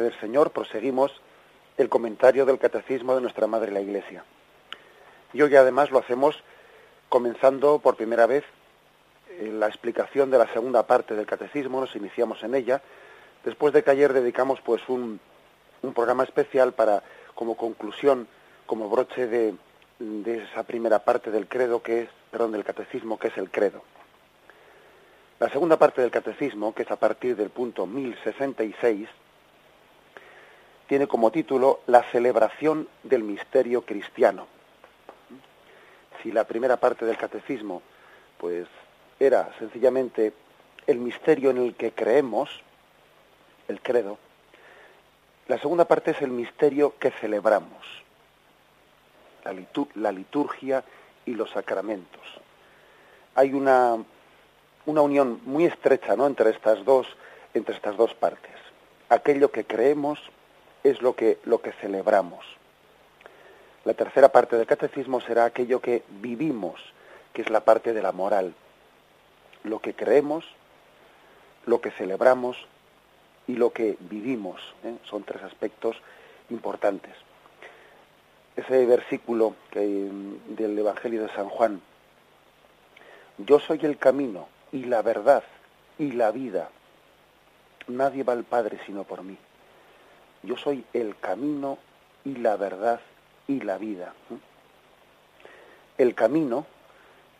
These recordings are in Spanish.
Del Señor, proseguimos el comentario del Catecismo de nuestra Madre la Iglesia. Y hoy además lo hacemos comenzando por primera vez eh, la explicación de la segunda parte del Catecismo, nos iniciamos en ella, después de que ayer dedicamos pues un, un programa especial para, como conclusión, como broche de, de esa primera parte del credo que es, perdón, del catecismo que es el credo. La segunda parte del catecismo, que es a partir del punto 1066, tiene como título La celebración del misterio cristiano. Si la primera parte del catecismo pues era sencillamente el misterio en el que creemos, el credo, la segunda parte es el misterio que celebramos, la, liturgia y los sacramentos. Hay una una unión muy estrecha ¿no? entre, estas dos, entre estas dos partes. Aquello que creemos es lo que, lo que celebramos. La tercera parte del catecismo será aquello que vivimos, que es la parte de la moral. Lo que creemos, lo que celebramos y lo que vivimos. ¿eh? Son tres aspectos importantes. Ese versículo que, del Evangelio de San Juan, yo soy el camino, y la verdad y la vida. Nadie va al Padre sino por mí. Yo soy el camino y la verdad y la vida. El camino,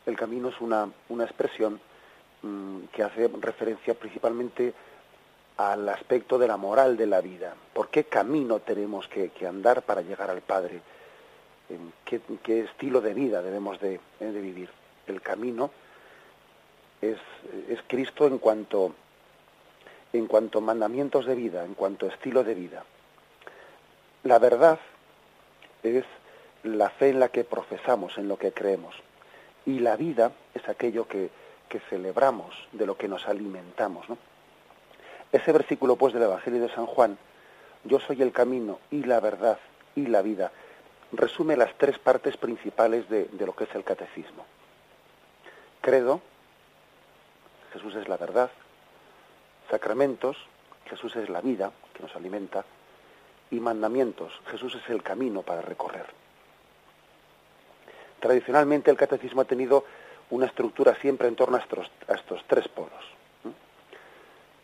el camino es una, una expresión mm, que hace referencia principalmente al aspecto de la moral de la vida. ¿Por qué camino tenemos que, andar para llegar al Padre? ¿Qué, ¿Qué, estilo de vida debemos de, de vivir? El camino es, Cristo en cuanto, en cuanto mandamientos de vida, en cuanto estilo de vida. La verdad es la fe en la que profesamos, en lo que creemos. Y la vida es aquello que, celebramos, de lo que nos alimentamos. Ese versículo pues del Evangelio de San Juan, yo soy el camino y la verdad y la vida, resume las tres partes principales de, de lo que es el catecismo. Credo, Jesús es la verdad. Sacramentos, Jesús es la vida que nos alimenta. Y mandamientos, Jesús es el camino para recorrer. Tradicionalmente el catecismo ha tenido una estructura siempre en torno a estos, tres polos.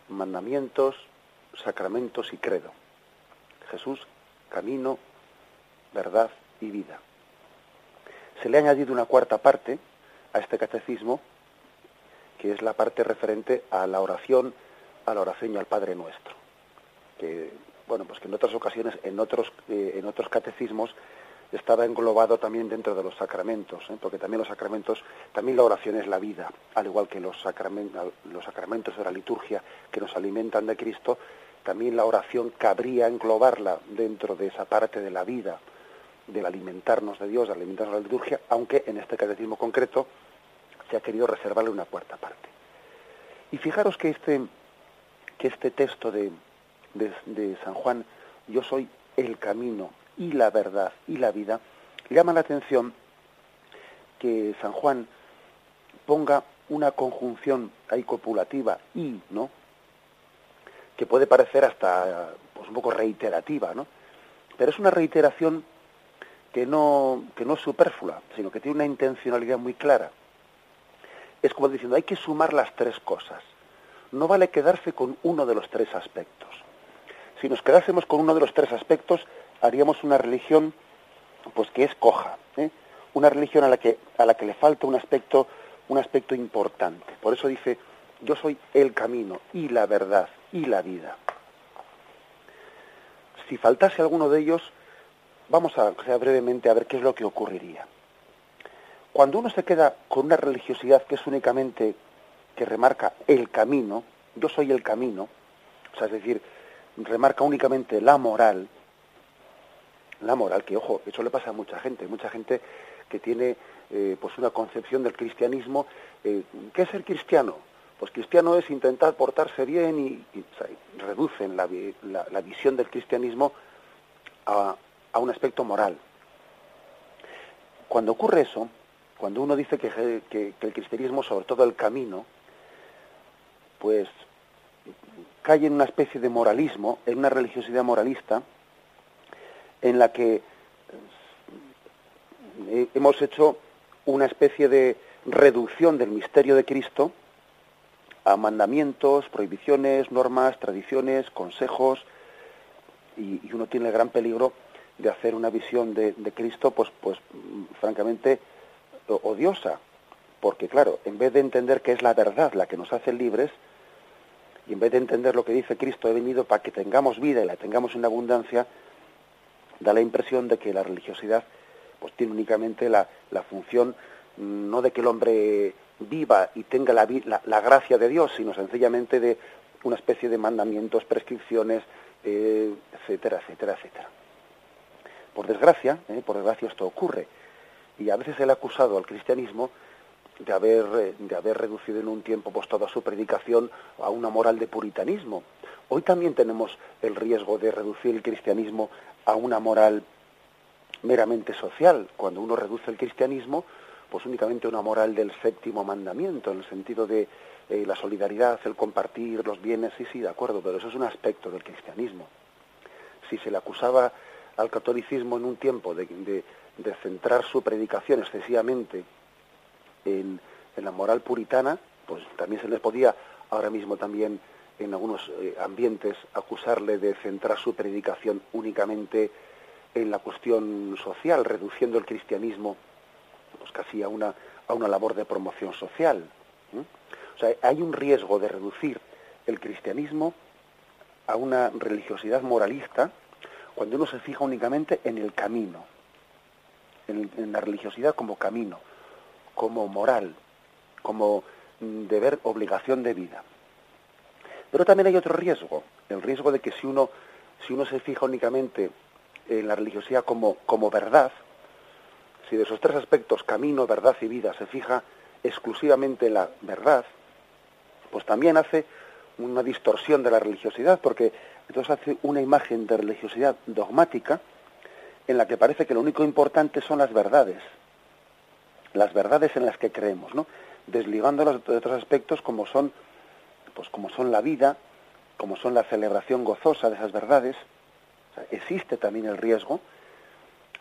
Mandamientos, sacramentos y credo. Jesús, camino, verdad y vida. Se le ha añadido una cuarta parte a este catecismo que es la parte referente a la oración, a la oración al Padre Nuestro. Que, bueno, pues que en otras ocasiones, en otros, eh, en otros catecismos, estaba englobado también dentro de los sacramentos, ¿eh? porque también los sacramentos, también la oración es la vida, al igual que los, sacramentos, los sacramentos de la liturgia que nos alimentan de Cristo, también la oración cabría englobarla dentro de esa parte de la vida, del alimentarnos de Dios, de alimentarnos de la liturgia, aunque en este catecismo concreto se ha querido reservarle una cuarta parte. Y fijaros que este, que este texto de, de, San Juan, yo soy el camino y la verdad y la vida, llama la atención que San Juan ponga una conjunción ahí copulativa y, ¿no? que puede parecer hasta pues, un poco reiterativa, ¿no? Pero es una reiteración que no, que no es superflua, sino que tiene una intencionalidad muy clara es como diciendo, hay que sumar las tres cosas. No vale quedarse con uno de los tres aspectos. Si nos quedásemos con uno de los tres aspectos, haríamos una religión pues que es coja, ¿eh? una religión a la que a la que le falta un aspecto un aspecto importante. Por eso dice, yo soy el camino y la verdad y la vida. Si faltase alguno de ellos, vamos a brevemente a ver qué es lo que ocurriría. Cuando uno se queda con una religiosidad que es únicamente que remarca el camino, yo soy el camino, o sea, es decir, remarca únicamente la moral, la moral, que ojo, eso le pasa a mucha gente, mucha gente que tiene eh, pues una concepción del cristianismo, eh, ¿qué es ser cristiano? Pues cristiano es intentar portarse bien y, reducen la, visión del cristianismo a, un aspecto moral. Cuando ocurre eso, cuando uno dice que, que, el cristianismo, sobre todo el camino, pues cae en una especie de moralismo, en una religiosidad moralista, en la que eh, hemos hecho una especie de reducción del misterio de Cristo a mandamientos, prohibiciones, normas, tradiciones, consejos, y, uno tiene el gran peligro de hacer una visión de, Cristo, pues, pues francamente odiosa, porque claro, en vez de entender que es la verdad la que nos hace libres, y en vez de entender lo que dice Cristo, he venido para que tengamos vida y la tengamos en abundancia, da la impresión de que la religiosidad pues tiene únicamente la, función mm, no de que el hombre viva y tenga la, la, gracia de Dios, sino sencillamente de una especie de mandamientos, prescripciones, eh, etcétera, etcétera, etcétera. Por desgracia, eh, por desgracia esto ocurre. Y a veces el acusado al cristianismo de haber, eh, de haber reducido en un tiempo pues, toda su predicación a una moral de puritanismo. Hoy también tenemos el riesgo de reducir el cristianismo a una moral meramente social. Cuando uno reduce el cristianismo, pues únicamente a una moral del séptimo mandamiento, en el sentido de eh, la solidaridad, el compartir los bienes, sí, sí, de acuerdo, pero eso es un aspecto del cristianismo. Si se le acusaba al catolicismo en un tiempo de, de centrar su predicación excesivamente en, la moral puritana, pues también se les podía ahora mismo también en algunos eh, ambientes acusarle de centrar su predicación únicamente en la cuestión social, reduciendo el cristianismo pues casi a una, a una labor de promoción social. O sea, hay un riesgo de reducir el cristianismo a una religiosidad moralista cuando uno se fija únicamente en el camino, en la religiosidad como camino, como moral, como mm, deber, obligación de vida. Pero también hay otro riesgo, el riesgo de que si uno, si uno se fija únicamente en la religiosidad como, como verdad, si de esos tres aspectos, camino, verdad y vida, se fija exclusivamente en la verdad, pues también hace una distorsión de la religiosidad, porque entonces hace una imagen de religiosidad dogmática en la que parece que lo único importante son las verdades, las verdades en las que creemos, ¿no? desligándolas de otros aspectos como son, pues como son la vida, como son la celebración gozosa de esas verdades. existe también el riesgo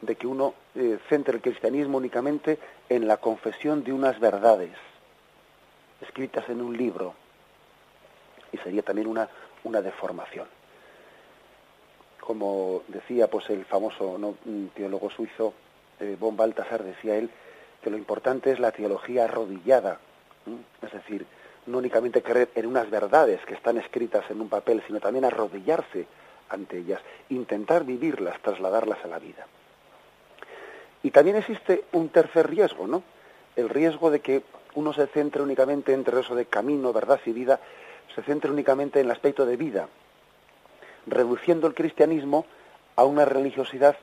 de que uno eh, centre el cristianismo únicamente en la confesión de unas verdades escritas en un libro y sería también una, una deformación. Como decía pues el famoso teólogo suizo eh, von Balthasar, decía él, que lo importante es la teología arrodillada, es decir, no únicamente creer en unas verdades que están escritas en un papel, sino también arrodillarse ante ellas, intentar vivirlas, trasladarlas a la vida. Y también existe un tercer riesgo, ¿no? El riesgo de que uno se centre únicamente entre eso de camino, verdad y vida, se centre únicamente en el aspecto de vida, reduciendo el cristianismo a una religiosidad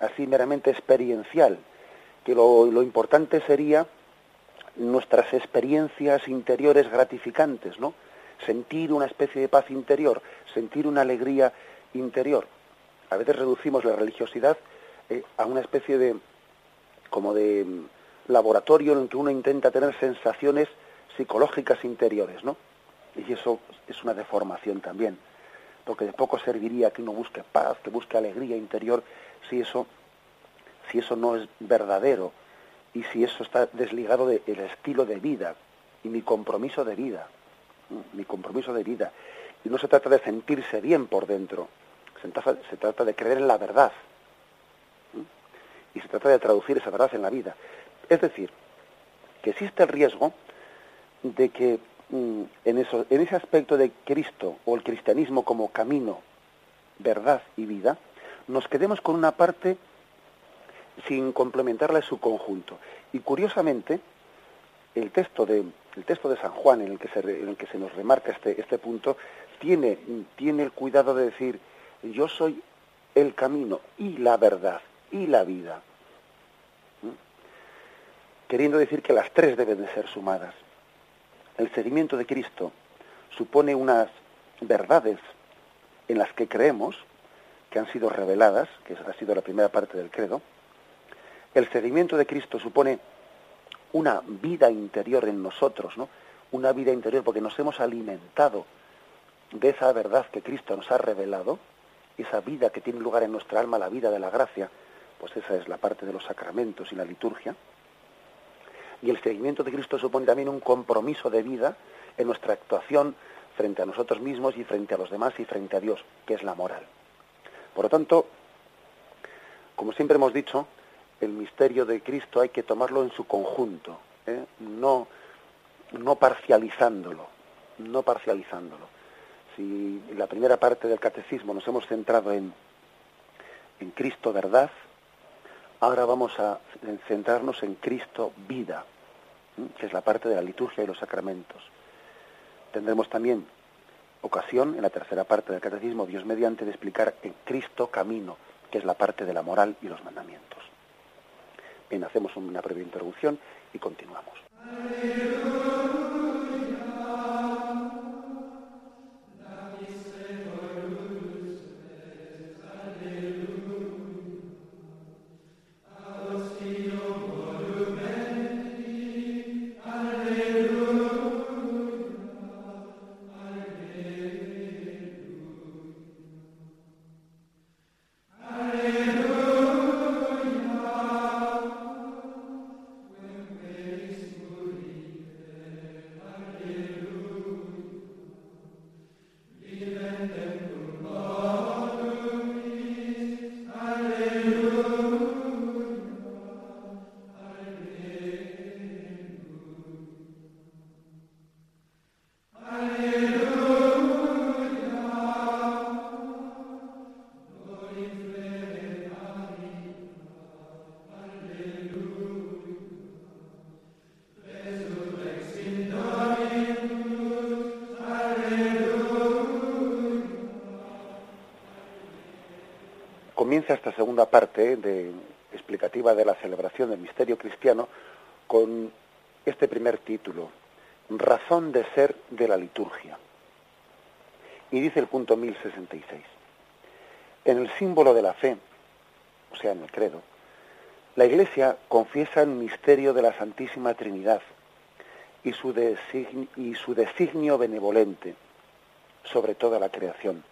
así meramente experiencial, que lo, importante sería nuestras experiencias interiores gratificantes, ¿no? Sentir una especie de paz interior, sentir una alegría interior. A veces reducimos la religiosidad eh, a una especie de como de mm, laboratorio en el que uno intenta tener sensaciones psicológicas interiores, ¿no? Y eso es una deformación también, porque de poco serviría que uno busque paz, que busque alegría interior, si eso si eso no es verdadero y si eso está desligado del estilo de vida y mi compromiso de vida, mi compromiso de vida. Y no se trata de sentirse bien por dentro, se trata, se trata de creer en la verdad y se trata de traducir esa verdad en la vida. Es decir, que existe el riesgo de que mm, en, eso, en ese aspecto de Cristo o el cristianismo como camino, verdad y vida, nos quedemos con una parte sin complementarla en su conjunto. Y curiosamente, el texto de, el texto de San Juan, en el que se, en el que se nos remarca este, este punto, tiene, tiene el cuidado de decir, yo soy el camino y la verdad y la vida. ¿Mm? Queriendo decir que las tres deben de ser sumadas. El seguimiento de Cristo supone unas verdades en las que creemos, que han sido reveladas, que ha sido la primera parte del credo. El seguimiento de Cristo supone una vida interior en nosotros, ¿no? Una vida interior porque nos hemos alimentado de esa verdad que Cristo nos ha revelado, esa vida que tiene lugar en nuestra alma, la vida de la gracia, pues esa es la parte de los sacramentos y la liturgia. Y el seguimiento de Cristo supone también un compromiso de vida en nuestra actuación frente a nosotros mismos y frente a los demás y frente a Dios, que es la moral. Por lo tanto, como siempre hemos dicho, el misterio de Cristo hay que tomarlo en su conjunto, ¿eh? no, no parcializándolo, no parcializándolo. Si en la primera parte del catecismo nos hemos centrado en, en Cristo verdad, ahora vamos a centrarnos en Cristo vida, ¿eh? que es la parte de la liturgia y los sacramentos. Tendremos también ocasión, en la tercera parte del catecismo, Dios mediante, de explicar en Cristo camino, que es la parte de la moral y los mandamientos. Bien, hacemos una breve introducción y continuamos. Comienza esta segunda parte de, explicativa de la celebración del misterio cristiano con este primer título, Razón de ser de la liturgia. Y dice el punto 1066. En el símbolo de la fe, o sea, en el credo, la Iglesia confiesa el misterio de la Santísima Trinidad y su, y su designio benevolente sobre toda la creación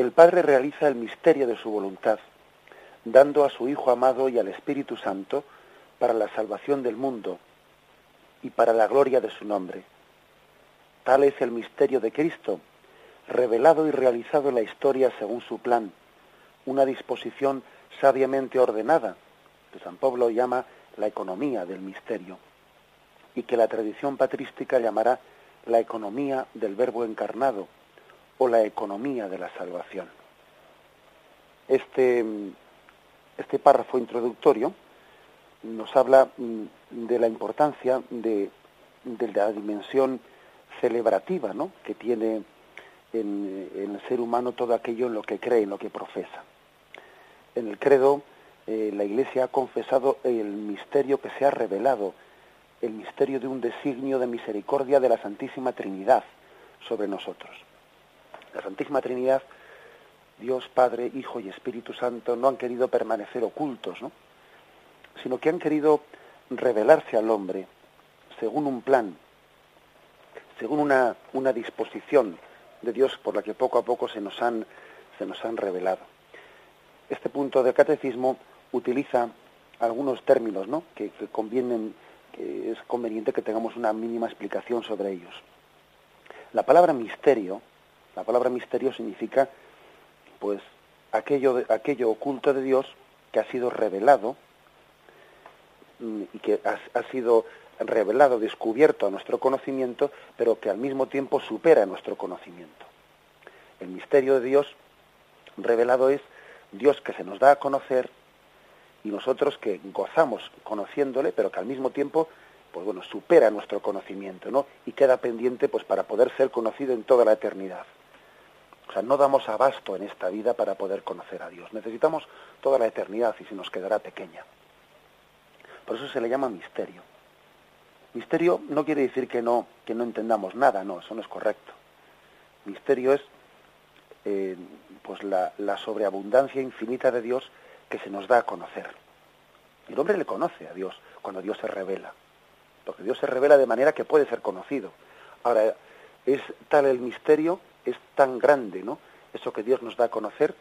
el Padre realiza el misterio de su voluntad, dando a su Hijo amado y al Espíritu Santo para la salvación del mundo y para la gloria de su nombre. Tal es el misterio de Cristo, revelado y realizado en la historia según su plan, una disposición sabiamente ordenada, que San Pablo llama la economía del misterio, y que la tradición patrística llamará la economía del Verbo encarnado, o la economía de la salvación. Este, este párrafo introductorio nos habla mm, de la importancia de, la dimensión celebrativa ¿no? que tiene en, el ser humano todo aquello en lo que cree, en lo que profesa. En el credo, eh, la Iglesia ha confesado el misterio que se ha revelado, el misterio de un designio de misericordia de la Santísima Trinidad sobre nosotros la Santísima Trinidad, Dios Padre, Hijo y Espíritu Santo, no han querido permanecer ocultos, ¿no? sino que han querido revelarse al hombre según un plan, según una, una disposición de Dios por la que poco a poco se nos han, se nos han revelado. Este punto del catecismo utiliza algunos términos ¿no? que, que convienen, que es conveniente que tengamos una mínima explicación sobre ellos. La palabra misterio la palabra misterio significa, pues, aquello, aquello oculto de Dios que ha sido revelado mm, y que ha, sido revelado, descubierto a nuestro conocimiento, pero que al mismo tiempo supera nuestro conocimiento. El misterio de Dios revelado es Dios que se nos da a conocer y nosotros que gozamos conociéndole, pero que al mismo tiempo pues bueno, supera nuestro conocimiento, ¿no? Y queda pendiente pues para poder ser conocido en toda la eternidad. O sea, no damos abasto en esta vida para poder conocer a Dios. Necesitamos toda la eternidad y se nos quedará pequeña. Por eso se le llama misterio. Misterio no quiere decir que no, que no entendamos nada, no, eso no es correcto. Misterio es eh, pues la, la sobreabundancia infinita de Dios que se nos da a conocer. El hombre le conoce a Dios cuando Dios se revela, porque Dios se revela de manera que puede ser conocido. Ahora, es tal el misterio, es tan grande, ¿no? Eso que Dios nos da a conocer,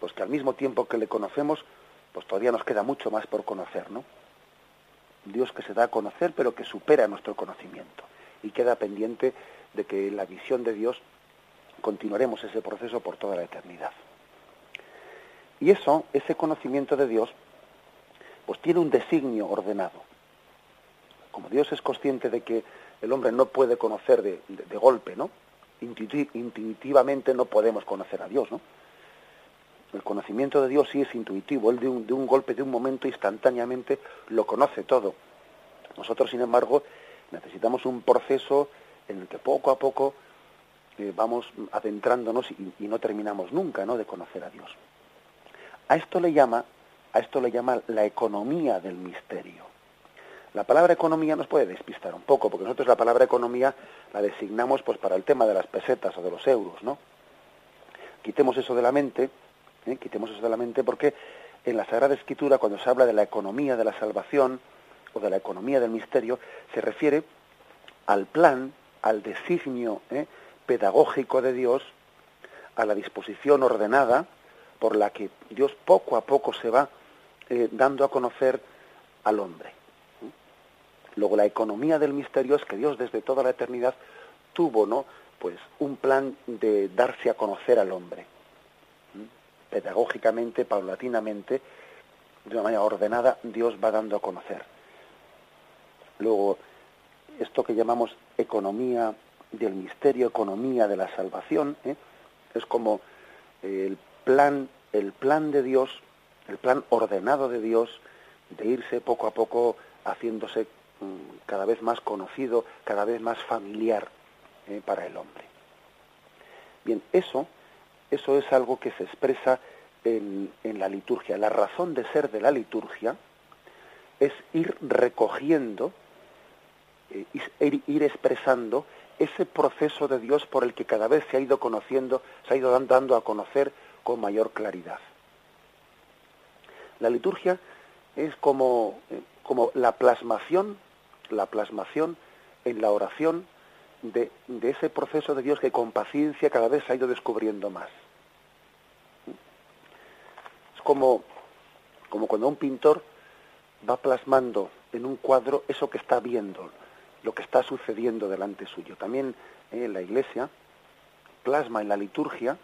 pues que al mismo tiempo que le conocemos, pues todavía nos queda mucho más por conocer, ¿no? Dios que se da a conocer, pero que supera nuestro conocimiento. Y queda pendiente de que en la visión de Dios continuaremos ese proceso por toda la eternidad. Y eso, ese conocimiento de Dios, pues tiene un designio ordenado. Como Dios es consciente de que el hombre no puede conocer de, golpe, ¿no? Intuitivamente no podemos conocer a Dios, ¿no? El conocimiento de Dios sí es intuitivo, él de un, de un golpe, de un momento, instantáneamente lo conoce todo. Nosotros, sin embargo, necesitamos un proceso en el que poco a poco eh, vamos adentrándonos y, y, no terminamos nunca ¿no? de conocer a Dios. A esto le llama, a esto le llama la economía del misterio. La palabra economía nos puede despistar un poco, porque nosotros la palabra economía la designamos pues para el tema de las pesetas o de los euros, ¿no? Quitemos eso de la mente, ¿eh? quitemos eso de la mente, porque en la Sagrada Escritura, cuando se habla de la economía de la salvación o de la economía del misterio, se refiere al plan, al designio ¿eh? pedagógico de Dios, a la disposición ordenada por la que Dios poco a poco se va eh, dando a conocer al hombre. Luego la economía del misterio es que Dios desde toda la eternidad tuvo, ¿no? Pues un plan de darse a conocer al hombre. Pedagógicamente, paulatinamente, de una manera ordenada, Dios va dando a conocer. Luego, esto que llamamos economía del misterio, economía de la salvación, ¿eh? es como el plan, el plan de Dios, el plan ordenado de Dios de irse poco a poco haciéndose mm, cada vez más conocido, cada vez más familiar eh, para el hombre. Bien, eso, eso es algo que se expresa en, en la liturgia. La razón de ser de la liturgia es ir recogiendo, eh, ir, ir expresando ese proceso de Dios por el que cada vez se ha ido conociendo, se ha ido dando a conocer con mayor claridad. La liturgia es como, eh, como la plasmación, la plasmación en la oración de, de, ese proceso de Dios que con paciencia cada vez se ha ido descubriendo más. Es como, como cuando un pintor va plasmando en un cuadro eso que está viendo, lo que está sucediendo delante suyo. También eh, la Iglesia plasma en la liturgia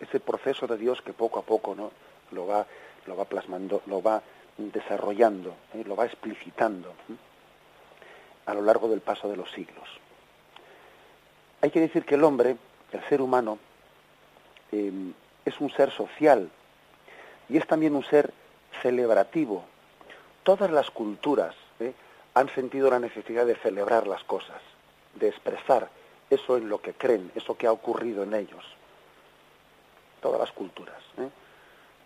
ese proceso de Dios que poco a poco ¿no? lo, va, lo va plasmando, lo va desarrollando, ¿eh? lo va explicitando ¿eh? A lo largo del paso de los siglos. Hay que decir que el hombre, el ser humano, eh, es un ser social y es también un ser celebrativo. Todas las culturas han sentido la necesidad de celebrar las cosas, de expresar eso en lo que creen, eso que ha ocurrido en ellos todas las culturas. ¿eh?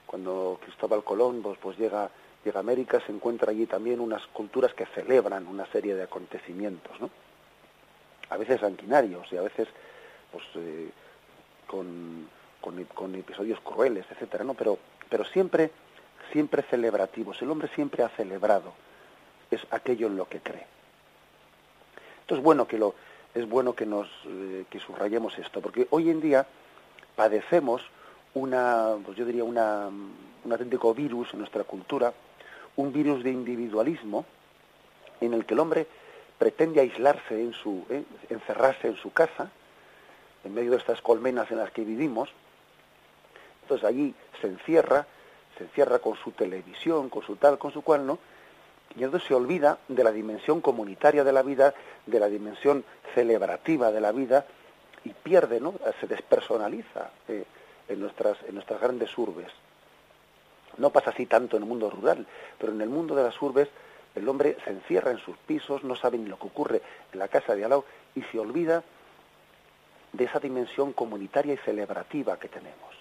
Cuando Cristóbal Colón pues, pues, llega, llega a América, se encuentra allí también unas culturas que celebran una serie de acontecimientos, ¿no? A veces sanguinarios y a veces pues, eh, con, con, episodios crueles, etcétera, ¿no? Pero, pero siempre, siempre celebrativos. El hombre siempre ha celebrado es aquello en lo que cree. Entonces bueno que lo, es bueno que nos eh, que subrayemos esto, porque hoy en día padecemos una, pues yo diría, una, un auténtico virus en nuestra cultura, un virus de individualismo en el que el hombre pretende aislarse en su, eh, encerrarse en su casa, en medio de estas colmenas en las que vivimos. Entonces allí se encierra, se encierra con su televisión, con su tal, con su cual, ¿no? Y entonces se olvida de la dimensión comunitaria de la vida, de la dimensión celebrativa de la vida, y pierde, ¿no? Se despersonaliza eh, en, nuestras, en nuestras grandes urbes. No pasa así tanto en el mundo rural, pero en el mundo de las urbes el hombre se encierra en sus pisos, no sabe ni lo que ocurre en la casa de al lado y se olvida de esa dimensión comunitaria y celebrativa que tenemos.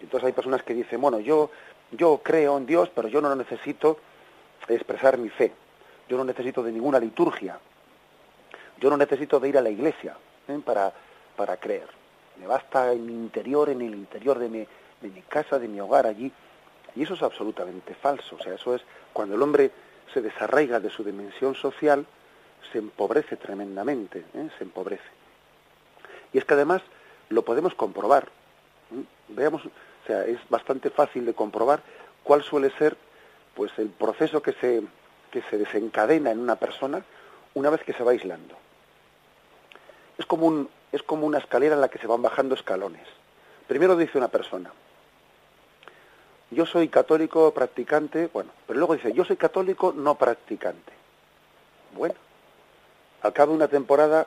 Entonces hay personas que dicen, bueno, yo, yo creo en Dios, pero yo no necesito expresar mi fe. Yo no necesito de ninguna liturgia. Yo no necesito de ir a la iglesia ¿eh? para, para creer. Me basta en mi interior, en el interior de mi, de mi casa, de mi hogar allí. Y eso es absolutamente falso. O sea, eso es cuando el hombre se desarraiga de su dimensión social, se empobrece tremendamente, ¿eh? se empobrece. Y es que además lo podemos comprobar. ¿eh? Veamos, o sea, es bastante fácil de comprobar cuál suele ser pues el proceso que se, que se desencadena en una persona una vez que se va aislando. Es como, un, es como una escalera en la que se van bajando escalones. Primero dice una persona, yo soy católico practicante, bueno, pero luego dice, yo soy católico no practicante. Bueno, al cabo de una temporada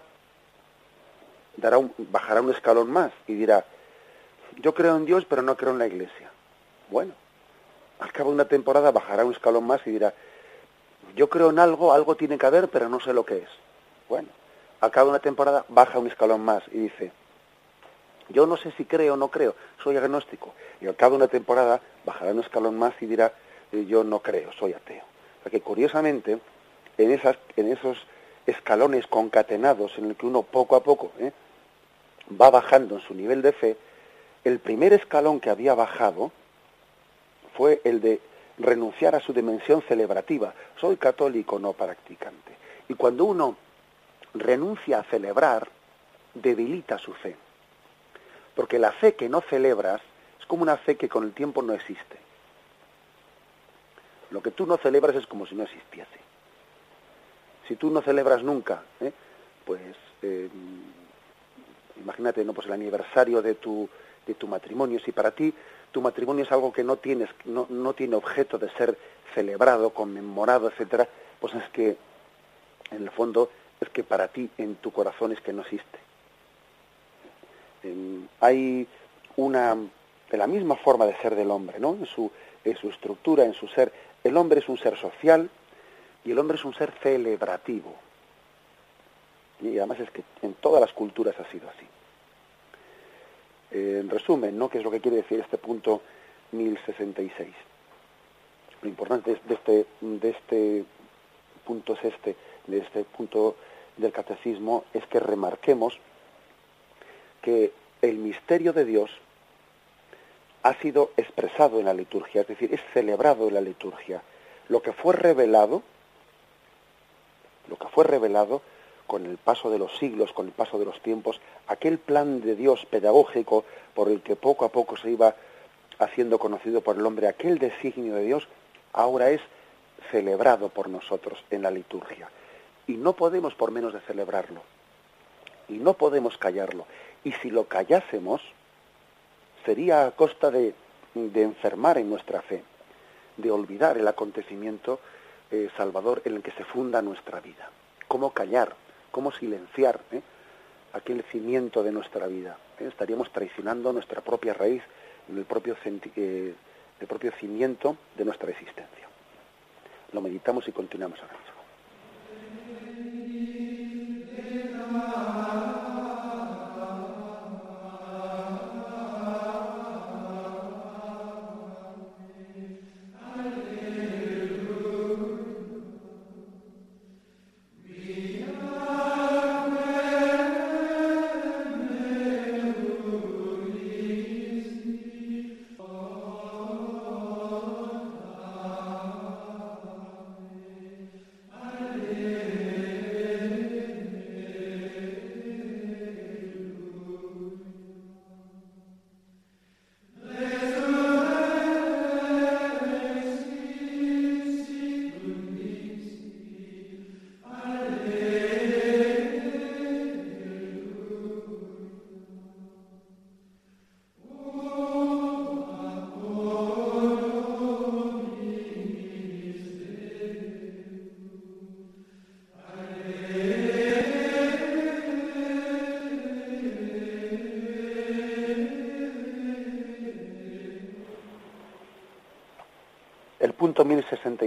dará un, bajará un escalón más y dirá, yo creo en Dios pero no creo en la iglesia. Bueno, al cabo de una temporada bajará un escalón más y dirá, yo creo en algo, algo tiene que haber, pero no sé lo que es. Bueno, al cabo de una temporada baja un escalón más y dice, yo no sé si creo o no creo, soy agnóstico. Y al cabo de una temporada bajará un escalón más y dirá, eh, yo no creo, soy ateo. O sea que curiosamente, en, esas, en esos escalones concatenados en el que uno poco a poco ¿eh? va bajando en su nivel de fe, el primer escalón que había bajado fue el de renunciar a su dimensión celebrativa. Soy católico no practicante. Y cuando uno renuncia a celebrar, debilita su fe. Porque la fe que no celebras es como una fe que con el tiempo no existe. Lo que tú no celebras es como si no existiese. Si tú no celebras nunca, ¿eh? pues eh, imagínate, no, pues el aniversario de tu, de tu matrimonio, si para ti tu matrimonio es algo que no tienes, no, no tiene objeto de ser celebrado, conmemorado, etcétera, pues es que en el fondo es que para ti en tu corazón es que no existe. Hay una de la misma forma de ser del hombre, ¿no? En su, en su estructura, en su ser. El hombre es un ser social y el hombre es un ser celebrativo. Y además es que en todas las culturas ha sido así. Eh, en resumen, ¿no? ¿Qué es lo que quiere decir este punto 1066? Lo importante de este, de este punto es este, de este punto del catecismo, es que remarquemos que el misterio de Dios ha sido expresado en la liturgia, es decir, es celebrado en la liturgia. Lo que fue revelado, lo que fue revelado con el paso de los siglos, con el paso de los tiempos, aquel plan de Dios pedagógico por el que poco a poco se iba haciendo conocido por el hombre, aquel designio de Dios, ahora es celebrado por nosotros en la liturgia. Y no podemos por menos de celebrarlo. Y no podemos callarlo. Y si lo callásemos, sería a costa de, enfermar en nuestra fe, de olvidar el acontecimiento eh, salvador en el que se funda nuestra vida. ¿Cómo callar? cómo silenciar ¿eh? aquel cimiento de nuestra vida. ¿eh? Estaríamos traicionando nuestra propia raíz, el propio, el propio cimiento de nuestra existencia. Lo meditamos y continuamos ahora mismo.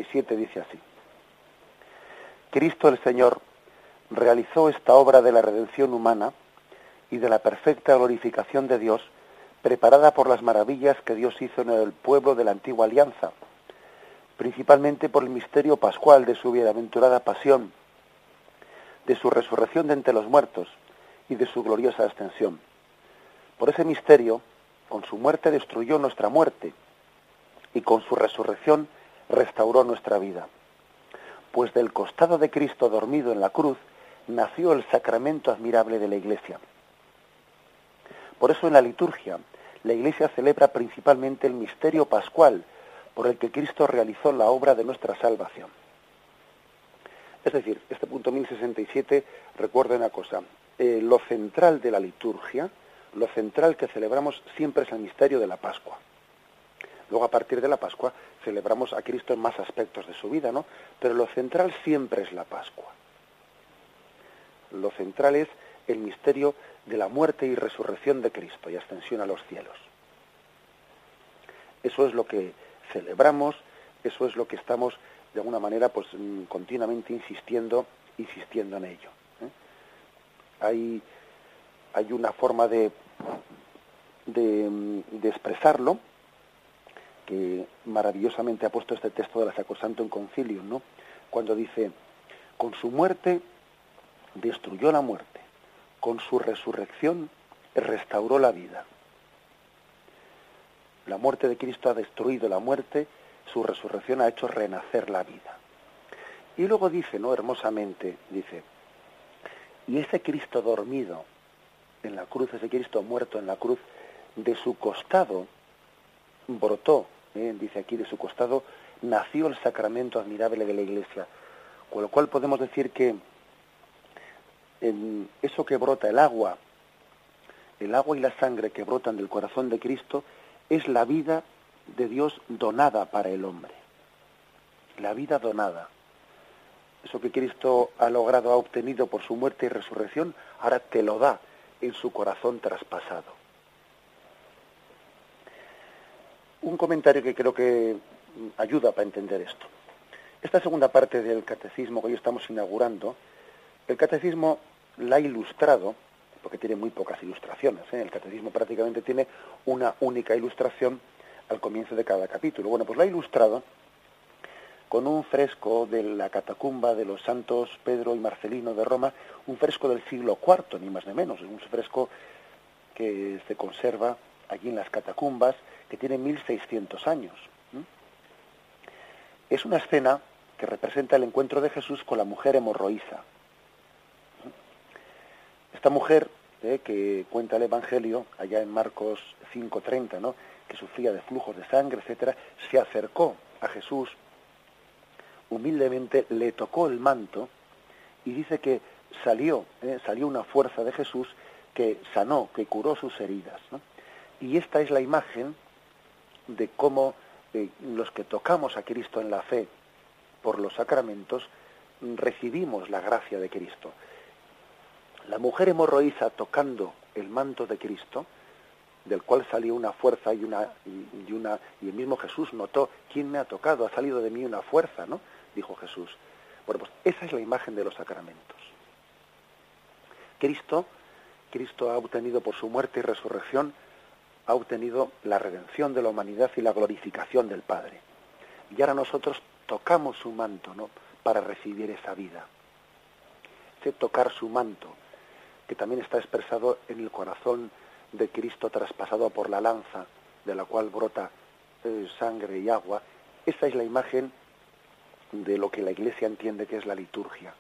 1067 dice así. Cristo el Señor realizó esta obra de la redención humana y de la perfecta glorificación de Dios, preparada por las maravillas que Dios hizo en el pueblo de la antigua alianza, principalmente por el misterio pascual de su bienaventurada pasión, de su resurrección de entre los muertos y de su gloriosa ascensión. Por ese misterio, con su muerte destruyó nuestra muerte y con su resurrección restauró nuestra vida. Pues del costado de Cristo dormido en la cruz nació el sacramento admirable de la Iglesia. Por eso en la liturgia la Iglesia celebra principalmente el misterio pascual por el que Cristo realizó la obra de nuestra salvación. Es decir, este punto 1067 recuerda una cosa, eh, lo central de la liturgia, lo central que celebramos siempre es el misterio de la Pascua. Luego a partir de la Pascua celebramos a Cristo en más aspectos de su vida, ¿no? Pero lo central siempre es la Pascua. Lo central es el misterio de la muerte y resurrección de Cristo y ascensión a los cielos. Eso es lo que celebramos, eso es lo que estamos de alguna manera pues mm, continuamente insistiendo, insistiendo en ello. ¿eh? Hay, hay una forma de, de, mm, de, expresarlo que maravillosamente ha puesto este texto de la Sacrosanto en Concilio, ¿no? Cuando dice, con su muerte destruyó la muerte, con su resurrección restauró la vida. La muerte de Cristo ha destruido la muerte, su resurrección ha hecho renacer la vida. Y luego dice, ¿no? Hermosamente, dice, y ese Cristo dormido en la cruz, ese Cristo muerto en la cruz, de su costado brotó, ¿eh? dice aquí, de su costado nació el sacramento admirable de la Iglesia. Con lo cual podemos decir que en eso que brota, el agua, el agua y la sangre que brotan del corazón de Cristo, es la vida de Dios donada para el hombre. La vida donada. Eso que Cristo ha logrado, ha obtenido por su muerte y resurrección, ahora te lo da en su corazón traspasado. Un comentario que creo que ayuda para entender esto. Esta segunda parte del catecismo que hoy estamos inaugurando, el catecismo la ha ilustrado, porque tiene muy pocas ilustraciones, ¿eh? el catecismo prácticamente tiene una única ilustración al comienzo de cada capítulo. Bueno, pues lo ha ilustrado con un fresco de la catacumba de los santos Pedro y Marcelino de Roma, un fresco del siglo IV, ni más ni menos, un fresco que se conserva allí en las catacumbas, que tiene 1600 años. Es una escena que representa el encuentro de Jesús con la mujer hemorroísa. Esta mujer, eh, que cuenta el Evangelio, allá en Marcos 5.30, ¿no? que sufría de flujos de sangre, etcétera, se acercó a Jesús, humildemente le tocó el manto y dice que salió, eh, salió una fuerza de Jesús que sanó, que curó sus heridas. Y esta es la imagen de cómo eh, los que tocamos a Cristo en la fe por los sacramentos recibimos la gracia de Cristo. La mujer hemorroísa tocando el manto de Cristo, del cual salió una fuerza y una, y, una y el mismo Jesús notó quién me ha tocado, ha salido de mí una fuerza, ¿no? dijo Jesús. Bueno, pues esa es la imagen de los sacramentos. Cristo, Cristo ha obtenido por su muerte y resurrección, ha obtenido la redención de la humanidad y la glorificación del Padre. Y ahora nosotros tocamos su manto, ¿no? Para recibir esa vida. Ese tocar su manto, que también está expresado en el corazón de Cristo traspasado por la lanza, de la cual brota eh, sangre y agua, esa es la imagen de lo que la Iglesia entiende que es la liturgia.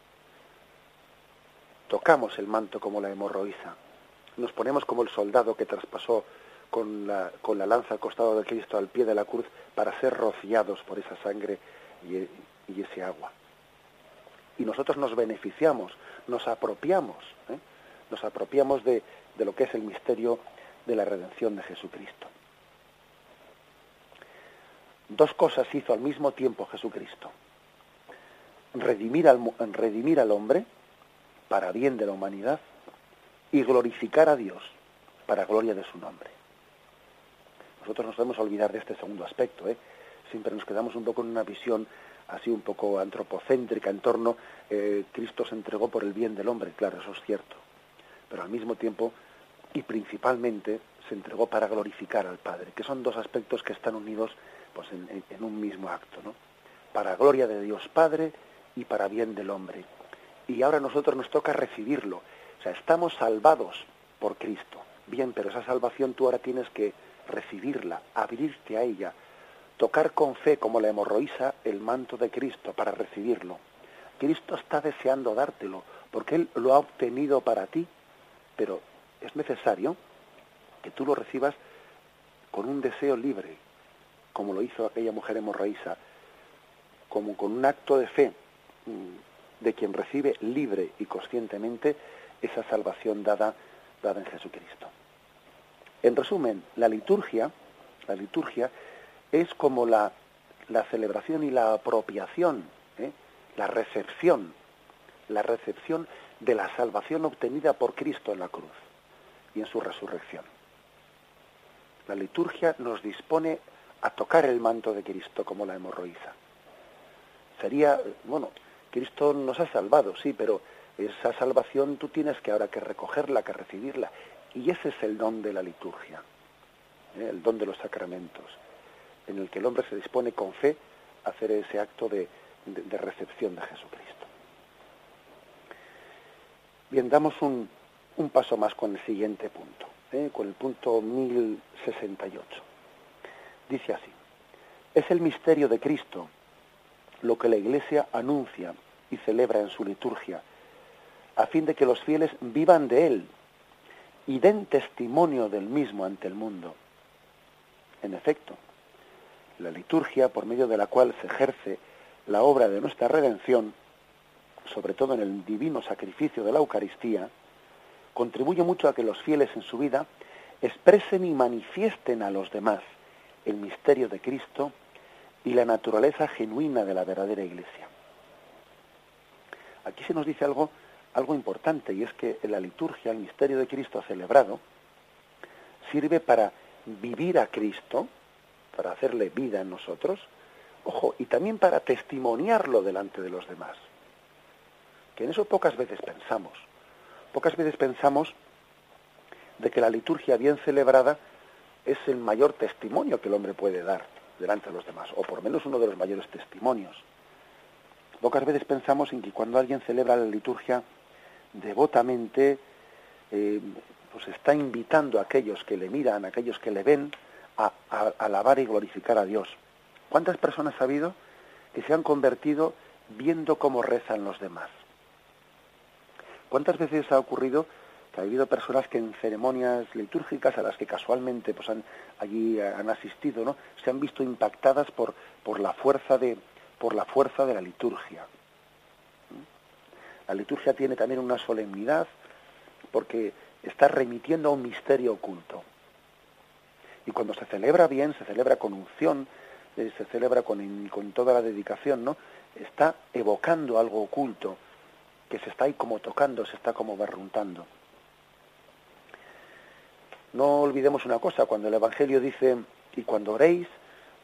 Tocamos el manto como la hemorroísa, nos ponemos como el soldado que traspasó con la, con la lanza al costado de Cristo al pie de la cruz para ser rociados por esa sangre y, y ese agua. Y nosotros nos beneficiamos, nos apropiamos, ¿eh? nos apropiamos de, de lo que es el misterio de la redención de Jesucristo. Dos cosas hizo al mismo tiempo Jesucristo. Redimir al, redimir al hombre para bien de la humanidad y glorificar a Dios para gloria de su nombre. Nosotros nos debemos olvidar de este segundo aspecto. ¿eh? siempre nos quedamos un poco en una visión así un poco antropocéntrica en torno, eh, Cristo se entregó por el bien del hombre, claro, eso es cierto, pero al mismo tiempo y principalmente se entregó para glorificar al Padre, que son dos aspectos que están unidos pues, en, en un mismo acto, ¿no? Para gloria de Dios Padre y para bien del hombre. Y ahora a nosotros nos toca recibirlo. O sea, estamos salvados por Cristo. Bien, pero esa salvación tú ahora tienes que recibirla, abrirte a ella, tocar con fe como la hemorroísa el manto de Cristo para recibirlo. Cristo está deseando dártelo, porque Él lo ha obtenido para ti, pero es necesario que tú lo recibas con un deseo libre, como lo hizo aquella mujer hemorroísa, como con un acto de fe mm, de quien recibe libre y conscientemente esa salvación dada, dada en Jesucristo. En resumen, la liturgia, la liturgia es como la, celebración y la apropiación, ¿eh? la recepción, la recepción de la salvación obtenida por Cristo en la cruz y en su resurrección. La liturgia nos dispone a tocar el manto de Cristo como la hemorroíza. Sería, bueno, Cristo nos ha salvado, sí, pero esa salvación tú tienes que ahora que recogerla, que recibirla. Y ese es el don de la liturgia, ¿eh? el don de los sacramentos, en el que el hombre se dispone con fe a hacer ese acto de, recepción de Jesucristo. Bien, damos un, paso más con el siguiente punto, ¿eh? con el punto 1068. Dice así, es el misterio de Cristo lo que la Iglesia anuncia y celebra en su liturgia, a fin de que los fieles vivan de él y den testimonio del mismo ante el mundo. En efecto, la liturgia por medio de la cual se ejerce la obra de nuestra redención, sobre todo en el divino sacrificio de la Eucaristía, contribuye mucho a que los fieles en su vida expresen y manifiesten a los demás el misterio de Cristo y la naturaleza genuina de la verdadera Iglesia. Aquí se nos dice algo algo importante y es que en la liturgia el misterio de Cristo celebrado sirve para vivir a Cristo, para hacerle vida en nosotros, ojo, y también para testimoniarlo delante de los demás. Que en eso pocas veces pensamos. Pocas veces pensamos de que la liturgia bien celebrada es el mayor testimonio que el hombre puede dar delante de los demás, o por menos uno de los mayores testimonios. Pocas veces pensamos en que cuando alguien celebra la liturgia devotamente, eh, pues está invitando a aquellos que le miran, a aquellos que le ven, a, alabar y glorificar a Dios. ¿Cuántas personas ha habido que se han convertido viendo cómo rezan los demás? ¿Cuántas veces ha ocurrido que ha habido personas que en ceremonias litúrgicas a las que casualmente pues han, allí han asistido, ¿no? se han visto impactadas por, por la fuerza de por la fuerza de la liturgia. La liturgia tiene también una solemnidad porque está remitiendo a un misterio oculto. Y cuando se celebra bien, se celebra con unción, eh, se celebra con, con toda la dedicación, ¿no? Está evocando algo oculto que se está ahí como tocando, se está como barruntando. No olvidemos una cosa, cuando el Evangelio dice, y cuando oréis,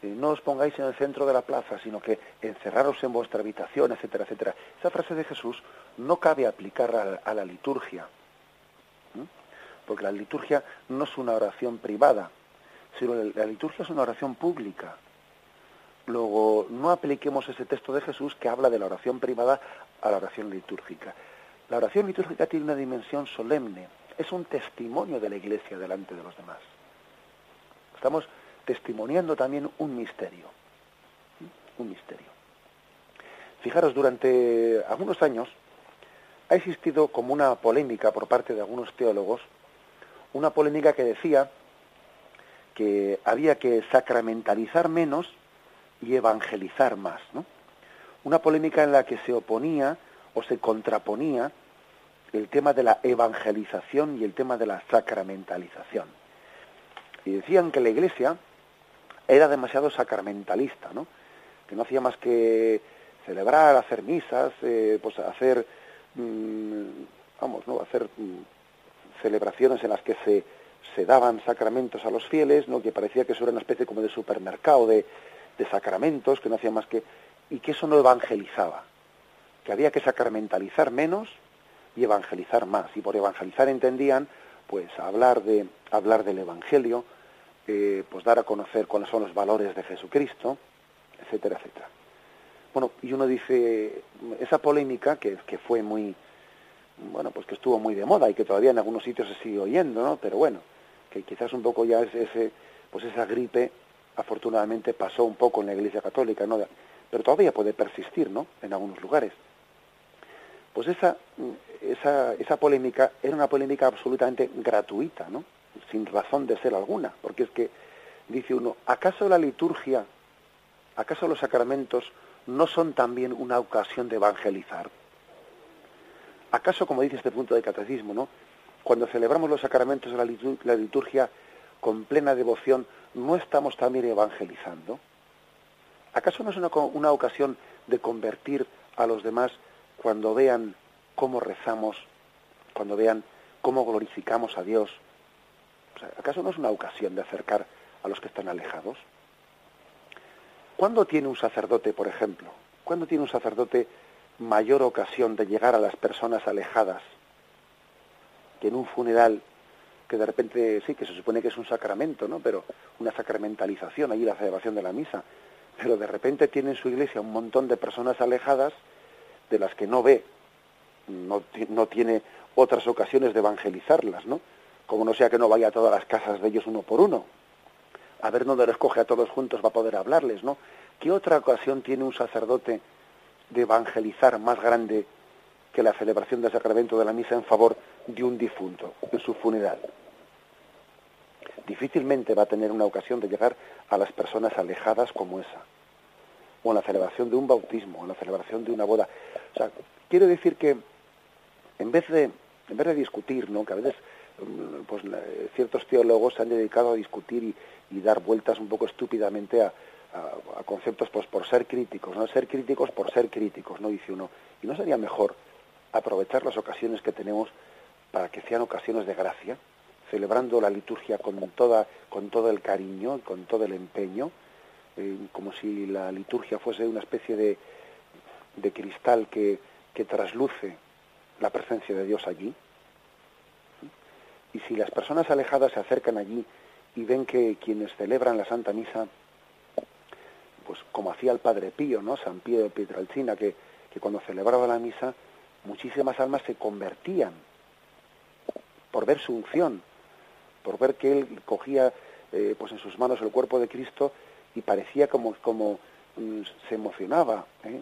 no os pongáis en el centro de la plaza, sino que encerraros en vuestra habitación, etcétera, etcétera. Esa frase de Jesús no cabe aplicar a, la liturgia, porque la liturgia no es una oración privada, sino la, liturgia es una oración pública. Luego, no apliquemos ese texto de Jesús que habla de la oración privada a la oración litúrgica. La oración litúrgica tiene una dimensión solemne, es un testimonio de la Iglesia delante de los demás. Estamos testimoniando también un misterio. Un misterio. Fijaros, durante algunos años ha existido como una polémica por parte de algunos teólogos, una polémica que decía que había que sacramentalizar menos y evangelizar más. ¿no? Una polémica en la que se oponía o se contraponía el tema de la evangelización y el tema de la sacramentalización. Y decían que la Iglesia era demasiado sacramentalista, ¿no? Que no hacía más que celebrar, hacer misas, eh, pues hacer, mm, vamos, ¿no? Hacer mm, celebraciones en las que se, se daban sacramentos a los fieles, ¿no? Que parecía que eso era una especie como de supermercado de, de sacramentos, que no hacía más que... y que eso no evangelizaba, que había que sacramentalizar menos y evangelizar más. Y por evangelizar entendían, pues, hablar, de, hablar del Evangelio, eh, pues dar a conocer cuáles son los valores de Jesucristo, etcétera, etcétera. Bueno, y uno dice, esa polémica que, que fue muy, bueno, pues que estuvo muy de moda y que todavía en algunos sitios se sigue oyendo, ¿no? Pero bueno, que quizás un poco ya ese, pues esa gripe afortunadamente pasó un poco en la Iglesia Católica, ¿no? Pero todavía puede persistir, ¿no? En algunos lugares. Pues esa, esa, esa polémica era una polémica absolutamente gratuita, ¿no? Sin razón de ser alguna, porque es que dice uno, ¿acaso la liturgia, acaso los sacramentos no son también una ocasión de evangelizar? ¿Acaso, como dice este punto de catecismo, ¿no? cuando celebramos los sacramentos de la liturgia con plena devoción, ¿no estamos también evangelizando? ¿Acaso no es una, una ocasión de convertir a los demás cuando vean cómo rezamos, cuando vean cómo glorificamos a Dios? ¿Acaso no es una ocasión de acercar a los que están alejados? ¿Cuándo tiene un sacerdote, por ejemplo? ¿Cuándo tiene un sacerdote mayor ocasión de llegar a las personas alejadas que en un funeral que de repente sí que se supone que es un sacramento no pero una sacramentalización allí la celebración de la misa pero de repente tiene en su iglesia un montón de personas alejadas de las que no ve no, no tiene otras ocasiones de evangelizarlas no como no sea que no vaya a todas las casas de ellos uno por uno a ver dónde los coge a todos juntos va a poder hablarles no qué otra ocasión tiene un sacerdote de evangelizar más grande que la celebración del sacramento de la misa en favor de un difunto en su funeral. Difícilmente va a tener una ocasión de llegar a las personas alejadas como esa, o en la celebración de un bautismo, o en la celebración de una boda. O sea, quiero decir que en vez de, en vez de discutir, ¿no? que a veces pues, ciertos teólogos se han dedicado a discutir y, dar vueltas un poco estúpidamente a, a, conceptos pues por ser críticos, no ser críticos por ser críticos, no dice uno. Y no sería mejor aprovechar las ocasiones que tenemos para que sean ocasiones de gracia, celebrando la liturgia con toda con todo el cariño, con todo el empeño, eh, como si la liturgia fuese una especie de, de cristal que trasluce la presencia de Dios allí. Y si las personas alejadas se acercan allí y ven que quienes celebran la Santa Misa pues como hacía el Padre Pío, ¿no? San Pío de Pietralcina, que, que cuando celebraba la misa, muchísimas almas se convertían por ver su unción, por ver que él cogía eh, pues en sus manos el cuerpo de Cristo y parecía como, como mm, se emocionaba, ¿eh?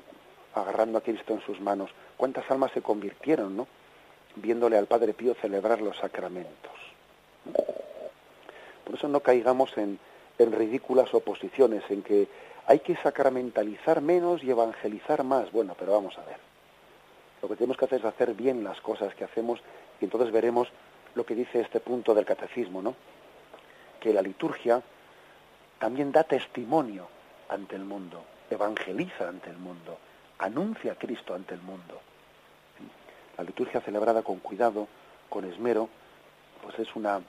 agarrando a Cristo en sus manos. ¿Cuántas almas se convirtieron, no? Viéndole al Padre Pío celebrar los sacramentos. Por eso no caigamos en, ridículas oposiciones, en que hay que sacramentalizar menos y evangelizar más. Bueno, pero vamos a ver. Lo que tenemos que hacer es hacer bien las cosas que hacemos y entonces veremos lo que dice este punto del catecismo, ¿no? Que la liturgia también da testimonio ante el mundo, evangeliza ante el mundo, anuncia a Cristo ante el mundo. La liturgia celebrada con cuidado, con esmero, pues es una,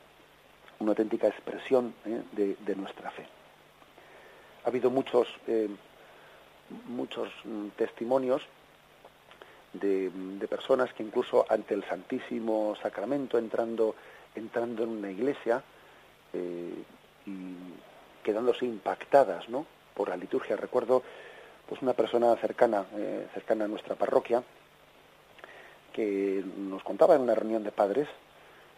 una auténtica expresión ¿eh? de nuestra fe ha habido muchos, eh, muchos mm, testimonios de, personas que incluso ante el Santísimo Sacramento, entrando, entrando en una iglesia eh, y quedándose impactadas ¿no? por la liturgia. Recuerdo pues una persona cercana, cercana a nuestra parroquia, que nos contaba en una reunión de padres,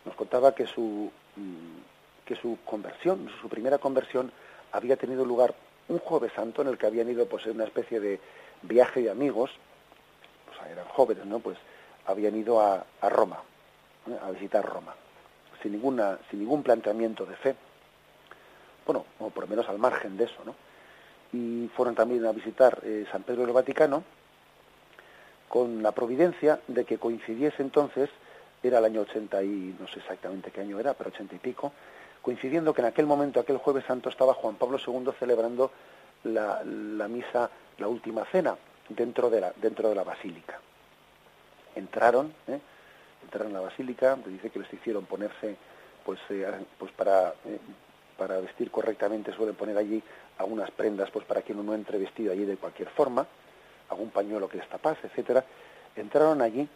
nos contaba que su, mm, que su conversión, su primera conversión, había tenido lugar un jueves santo en el que habían ido pues en una especie de viaje de amigos, pues eran jóvenes, ¿no? Pues habían ido a, Roma, ¿eh? a visitar Roma, sin ninguna, sin ningún planteamiento de fe. Bueno, o por lo menos al margen de eso, ¿no? Y fueron también a visitar eh, San Pedro del Vaticano con la providencia de que coincidiese entonces, era el año 80 y no sé exactamente qué año era, pero 80 y pico, coincidiendo que en aquel momento, aquel jueves santo, estaba Juan Pablo II celebrando la, misa, la última cena, dentro de la, dentro de la basílica. Entraron, ¿eh? entraron la basílica, dice que les hicieron ponerse, pues, eh, pues para, eh, para vestir correctamente, suelen poner allí algunas prendas pues para que uno no entre vestido allí de cualquier forma, algún pañuelo que les tapase, etcétera. Entraron allí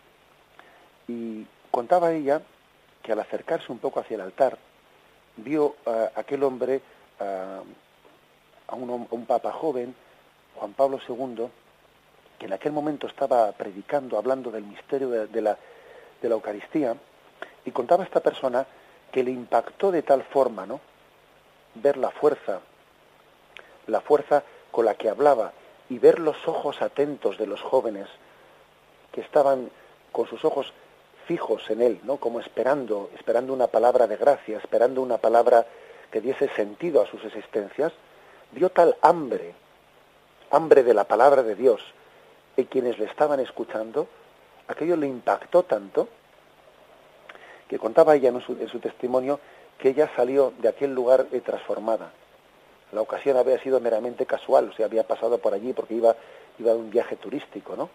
y contaba ella que al acercarse un poco hacia el altar, vio a aquel hombre, a, un, papa joven, Juan Pablo II, que en aquel momento estaba predicando, hablando del misterio de, la, de la Eucaristía, y contaba a esta persona que le impactó de tal forma, ¿no? Ver la fuerza, la fuerza con la que hablaba y ver los ojos atentos de los jóvenes que estaban con sus ojos fijos en él, ¿no? Como esperando, esperando una palabra de gracia, esperando una palabra que diese sentido a sus existencias, dio tal hambre, hambre de la palabra de Dios, y quienes le estaban escuchando, aquello le impactó tanto que contaba ella en su, en su testimonio que ella salió de aquel lugar transformada. La ocasión había sido meramente casual, o sea, había pasado por allí porque iba, iba de un viaje turístico, ¿no?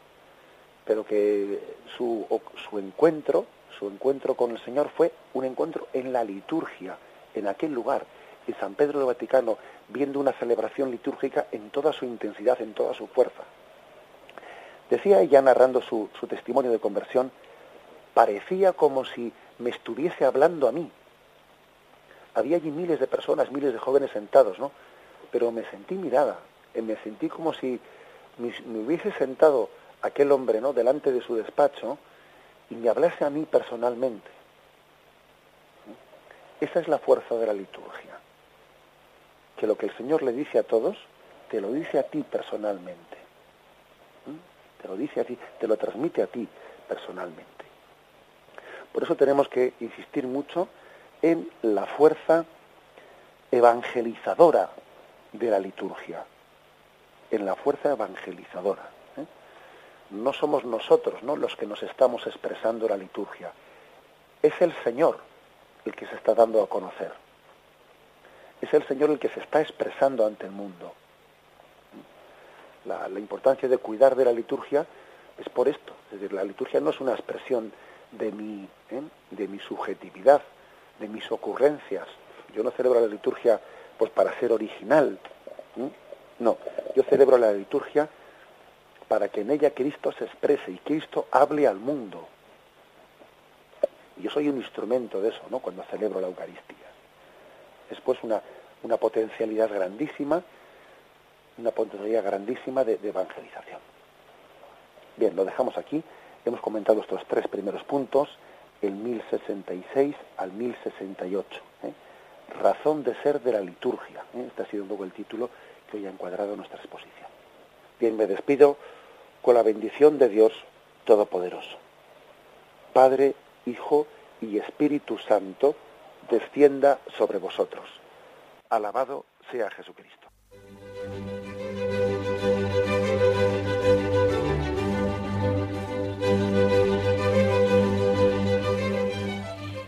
Pero que su, su encuentro, su encuentro con el Señor fue un encuentro en la liturgia, en aquel lugar, en San Pedro del Vaticano, viendo una celebración litúrgica en toda su intensidad, en toda su fuerza. Decía ella narrando su, su testimonio de conversión, parecía como si me estuviese hablando a mí. Había allí miles de personas, miles de jóvenes sentados, ¿no? Pero me sentí mirada, eh, me sentí como si me, hubiese sentado aquel hombre, ¿no? Delante de su despacho y me hablase a mí personalmente. Esa es la fuerza de la liturgia. Que lo que el Señor le dice a todos, te lo dice a ti personalmente. ¿Mm? Te lo dice a ti, te lo transmite a ti personalmente. Por eso tenemos que insistir mucho en la fuerza evangelizadora de la liturgia, en la fuerza evangelizadora. ¿eh? No somos nosotros ¿no? los que nos estamos expresando la liturgia, es el Señor el que se está dando a conocer, es el Señor el que se está expresando ante el mundo. La, importancia de cuidar de la liturgia es por esto, es decir, la liturgia no es una expresión de mi, ¿eh? de mi subjetividad, de mis ocurrencias. Yo no celebro la liturgia pues para ser original. No, yo celebro la liturgia para que en ella Cristo se exprese y Cristo hable al mundo. Y yo soy un instrumento de eso, ¿no? Cuando celebro la Eucaristía. Es pues una, una potencialidad grandísima, una potencialidad grandísima de evangelización. Bien, lo dejamos aquí. Hemos comentado estos tres primeros puntos, el 1066 al 1068. Razón de ser de la liturgia. ¿eh? Este ha sido un poco el título que hoy ha encuadrado nuestra exposición. Bien, me despido con la bendición de Dios Todopoderoso. Padre, Hijo y Espíritu Santo, descienda sobre vosotros. Alabado sea Jesucristo.